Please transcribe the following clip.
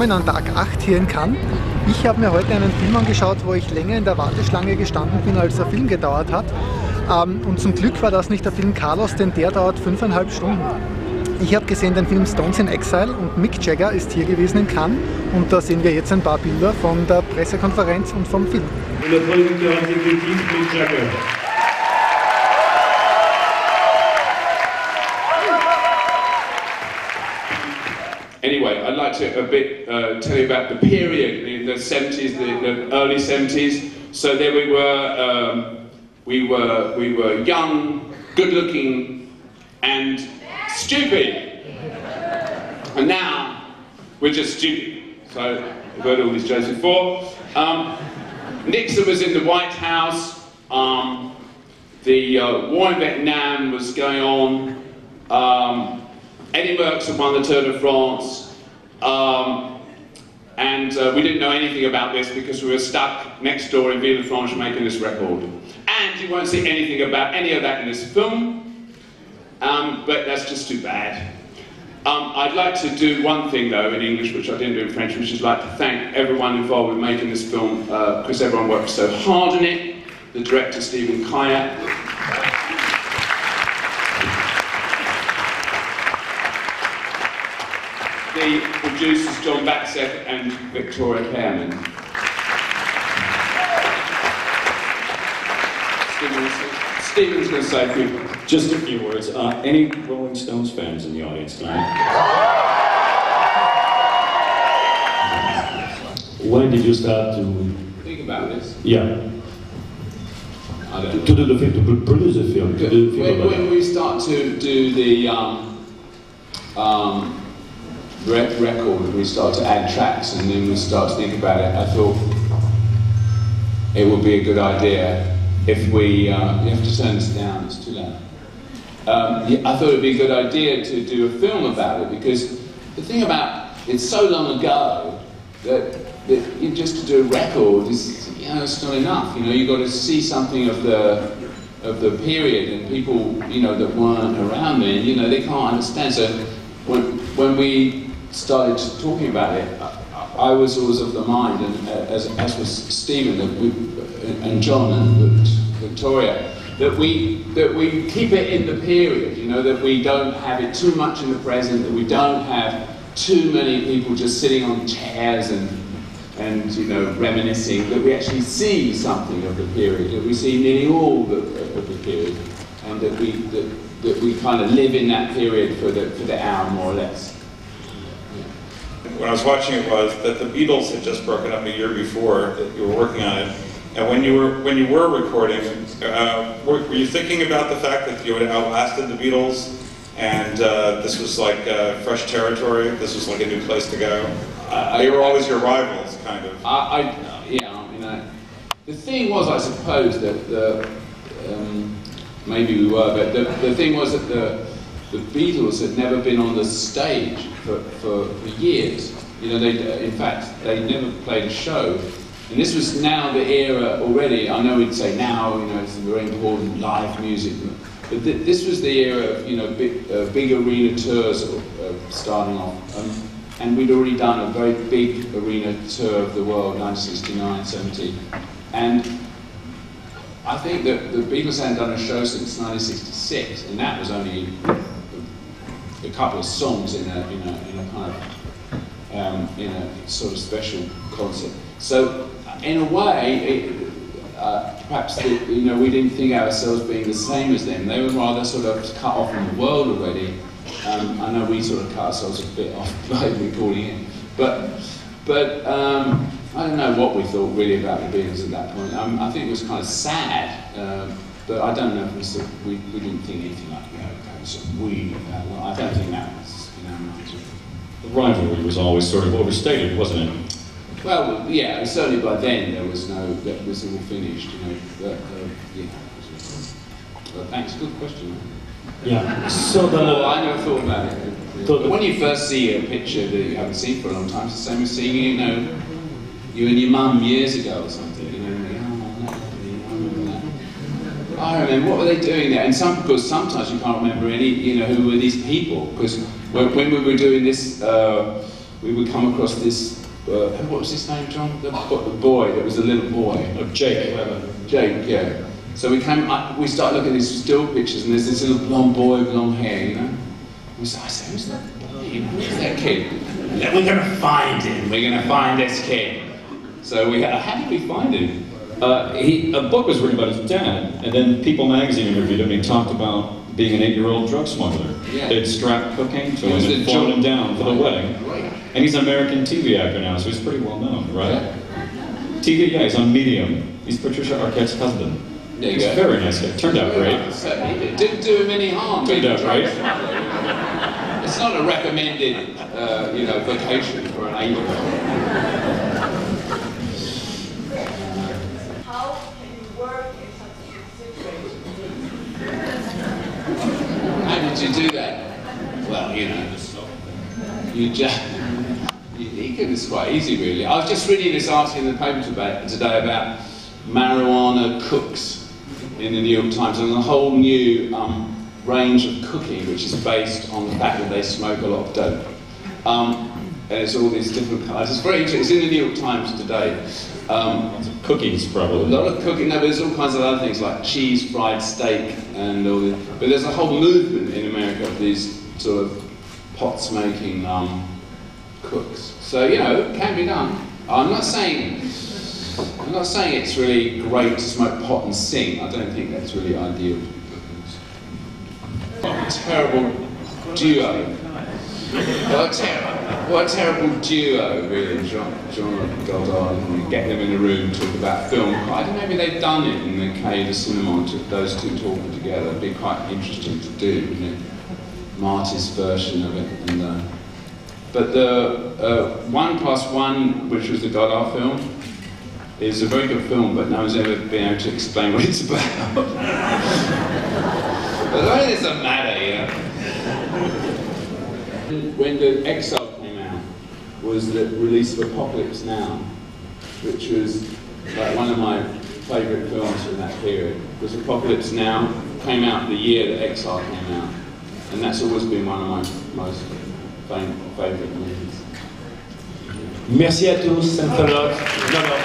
willkommen an Tag 8 hier in Cannes. Ich habe mir heute einen Film angeschaut, wo ich länger in der Warteschlange gestanden bin, als der Film gedauert hat. Ähm, und zum Glück war das nicht der Film Carlos, denn der dauert fünfeinhalb Stunden. Ich habe gesehen den Film Stones in Exile und Mick Jagger ist hier gewesen in Cannes und da sehen wir jetzt ein paar Bilder von der Pressekonferenz und vom Film. Anyway, I'd like to a bit uh, tell you about the period, the, the 70s, the, the, early 70s. So there we were, um, we were, we were young, good-looking, and stupid. And now we're just stupid. So we've heard all these jokes before. Um, Nixon was in the White House. Um, the uh, war in Vietnam was going on. Um, Eddie Merckx had won the Tour de France. Um, and uh, we didn't know anything about this because we were stuck next door in Villefranche making this record. And you won't see anything about any of that in this film, um, but that's just too bad. Um, I'd like to do one thing though in English, which I didn't do in French, which is like to thank everyone involved with making this film, because uh, everyone worked so hard on it. The director Stephen Kijak, the producers John Battsek and Victoria Pearman. Stephen's going to say a few Just a few words. Uh, any Rolling Stones fans in the audience tonight? When did you start to... Think about this. Yeah. I don't To do the film, to produce a film, to film When, when we start to do the um, um, record, we start to add tracks and then we start to think about it, I thought it would be a good idea if we, uh, you have to turn this down, it's too loud. Um, I thought it would be a good idea to do a film about it because the thing about it's so long ago that, that just to do a record is, you know, it's not enough. You know, you've got to see something of the of the period and people, you know, that weren't around then, you know, they can't understand. So when when we started talking about it, I, was always of the mind, and uh, as, as was Stephen that we, and John and Victoria, that we that we keep it in the period. You know, that we don't have it too much in the present, that we don't have too many people just sitting on chairs and and you know reminiscing. That we actually see something of the period. That we see nearly all the, of the period, and that we that, that we kind of live in that period for the for the hour more or less. When I was watching it was that the Beatles had just broken up a year before that you were working on it. And when you were when you were recording, uh, were, were you thinking about the fact that you had outlasted the Beatles, and uh, this was like uh, fresh territory? This was like a new place to go. I- they were always your rivals, kind of. I, I yeah, I mean, I, the thing was, I suppose that the um, maybe we were, but the, the thing was that the the Beatles had never been on the stage for, for, for years. You know, they in fact they never played a show, and this was now the era already. I know we'd say now, you know, it's very important live music, but th- this was the era of you know big, uh, big arena tours uh, starting off. Um, and we'd already done a very big arena tour of the world, 1969, 70. And I think that the Beatles hadn't done a show since 1966, and that was only a, couple of songs in a, in a, in a kind of, um, in a sort of special concert. So, in a way, it, uh, perhaps the, you know we didn't think ourselves being the same as them. They were rather sort of cut off from the world already. Um, I know we sort of cut ourselves a bit off by recording it, but but um, I don't know what we thought really about the Beatles at that point. Um, I think it was kind of sad, um, but I don't know if we, sort of, we, we didn't think anything like that. okay, so we, uh, I don't think that was in our minds. The rivalry was always sort of overstated, wasn't it? Well, yeah, certainly by then there was no, that was all finished, you know. But, uh, yeah. But thanks, good question. Yeah. So Well, the I never thought about it. So But the- when you first see a picture that you haven't seen for a long time, it's the same as seeing, you know, you and your mum years ago or something, you know, I remember, what were they doing there? And some, because sometimes you can't remember any, you know, who were these people? Because when, when we were doing this, uh, we would come across this. Uh, what was his name, John? The, the boy that was a little boy. Of Jake. Jake, yeah. So we came, up, we started looking at these still pictures, and there's this little blonde boy with long hair, you know. We said, I said, who's that boy? Who's that kid? And then we're gonna find him. We're gonna find this kid. So we, had, how did we find him? Uh, he, a book was written about his dad, and then People magazine interviewed him, and he talked about being an eight-year-old drug smuggler. Yeah. They'd strapped cocaine to him and flown him down for the wedding. Right. And he's an American TV actor now, so he's pretty well known, right? TV, yeah, he's on Medium. He's Patricia Arquette's husband. There he's very nice guy. Turned out great. Did. Didn't do him any harm. Turned out great. It's not a recommended, uh, you know, vocation for an eight-year-old. You just. You, you can- it's quite easy, really. I was just reading this article in the paper today, today about marijuana cooks in the New York Times and a whole new um, range of cooking which is based on the fact that they smoke a lot of dope. Um, and it's all these different kinds. It's very interesting. It's in the New York Times today. Um, Cookies, a lot of cooking, no, but there's all kinds of other things like cheese fried steak and all this. But there's a whole movement in America of these sort of pot smoking um, cooks. So you know, it can be done. I'm not saying I'm not saying it's really great to smoke pot and sing. I don't think that's really ideal. What a terrible duo. What a, ter- what a terrible duo, really, John, John Godard. And get them in a room, and talk about film. I don't know, maybe they've done it in the Cahiers du Cinéma, those two talking together. It'd be quite interesting to do, wouldn't it? Marty's version of it. And, uh, but the uh, One Plus One, which was the Godard film, is a very good film, but no one's ever been able to explain what it's about. but that doesn't matter, you know. When the Exile came out, was the release of Apocalypse Now, which was like one of my favourite films from that period. Because Apocalypse Now came out the year that Exile came out, and that's always been one of my most favourite movies. Merci à tous, thanks a lot.